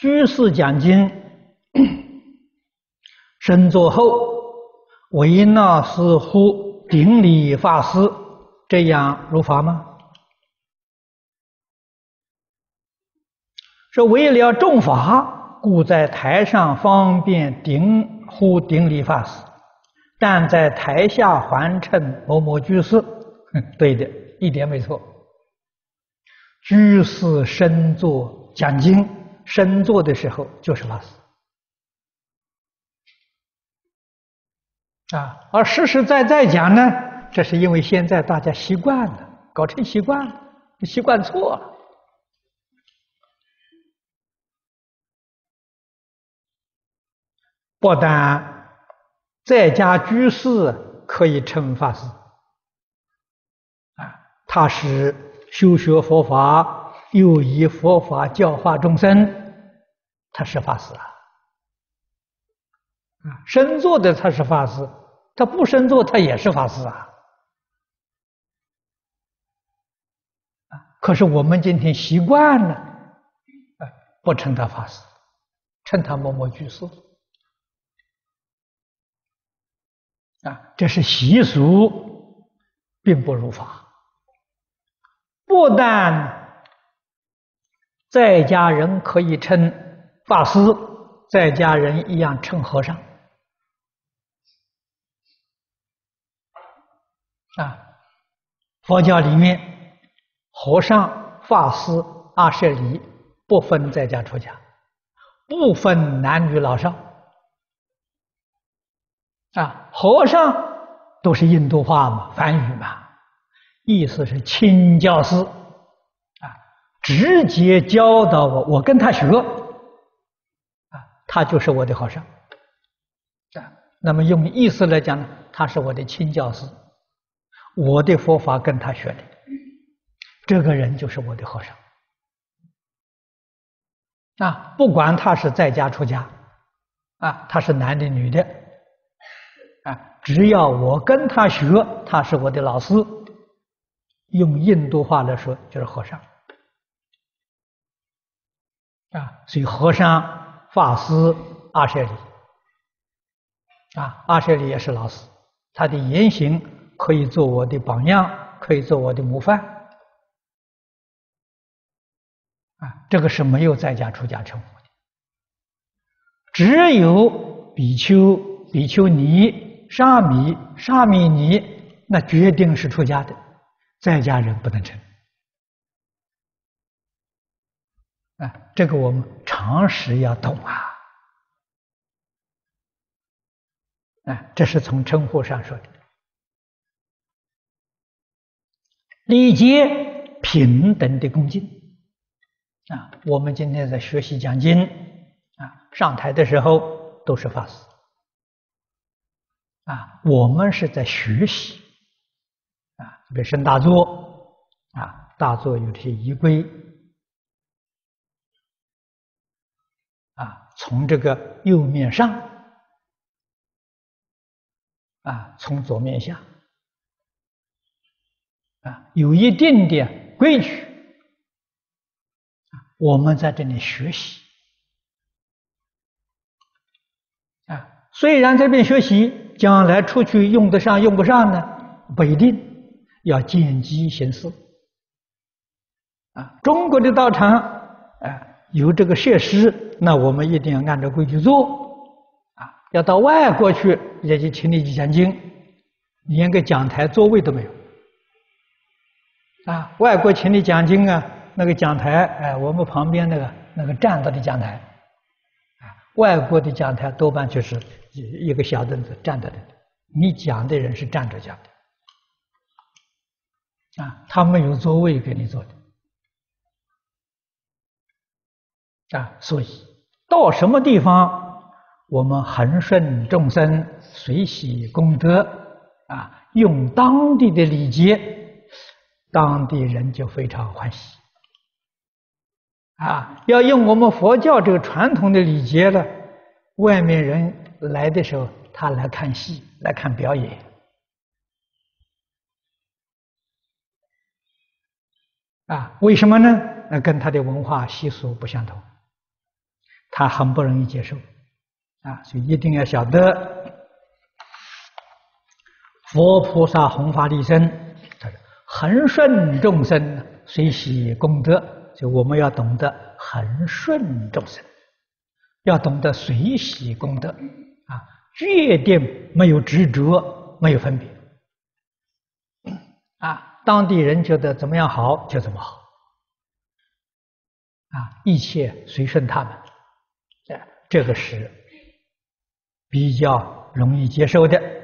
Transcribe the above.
居士讲经，身坐后，维那斯呼顶礼法师，这样如法吗？说为了重法，故在台上方便顶呼顶礼法师，但在台下还称某某居士。对的，一点没错。居士身坐讲经，身坐的时候就是法师啊。而实实在在讲呢，这是因为现在大家习惯了，搞成习惯了，习惯错了。不但在家居士可以称法师啊，他是修学佛法，又以佛法教化众生，他是法师啊。啊，身坐的他是法师，他不身坐他也是法师啊。啊，可是我们今天习惯了，啊，不称他法师，称他默默居士。啊，这是习俗，并不如法。不但在家人可以称法师，在家人一样称和尚。啊，佛教里面，和尚、法师、阿舍利不分在家出家，不分男女老少。啊，和尚都是印度话嘛，梵语嘛，意思是亲教师，啊，直接教导我，我跟他学，他就是我的和尚，啊，那么用意思来讲呢，他是我的亲教师，我的佛法跟他学的，这个人就是我的和尚，啊，不管他是在家出家，啊，他是男的女的啊。只要我跟他学，他是我的老师。用印度话来说，就是和尚。啊，所以和尚、法师、阿舍利，啊，阿舍利也是老师，他的言行可以做我的榜样，可以做我的模范。啊，这个是没有在家出家称呼的，只有比丘、比丘尼。沙弥、沙弥尼，那决定是出家的，在家人不能成。啊，这个我们常识要懂啊。啊，这是从称呼上说的。礼节平等的恭敬。啊，我们今天在学习讲经，啊，上台的时候都是法师。啊，我们是在学习，啊，特别升大座，啊，大座有这些仪规，啊，从这个右面上，啊，从左面下，啊，有一定的规矩，我们在这里学习，啊，虽然这边学习。将来出去用得上用不上呢？不一定，要见机行事。啊，中国的道场，啊，有这个设施，那我们一定要按照规矩做。啊，要到外国去，也就请你去讲经，连个讲台座位都没有。啊，外国请你讲经啊，那个讲台，哎，我们旁边那个那个站着的讲台。啊外国的讲台多半就是一个小凳子站着的，你讲的人是站着讲的，啊，他没有座位给你坐的，啊，所以到什么地方，我们恒顺众生，随喜功德，啊，用当地的礼节，当地人就非常欢喜。啊，要用我们佛教这个传统的礼节了，外面人来的时候，他来看戏，来看表演，啊，为什么呢？那跟他的文化习俗不相同。他很不容易接受。啊，所以一定要晓得，佛菩萨弘法利生，他是恒顺众生，随喜功德，所以我们要懂得恒顺众生，要懂得随喜功德。啊，决定没有执着，没有分别。啊，当地人觉得怎么样好就怎么好。啊，一切随顺他们，这个是比较容易接受的。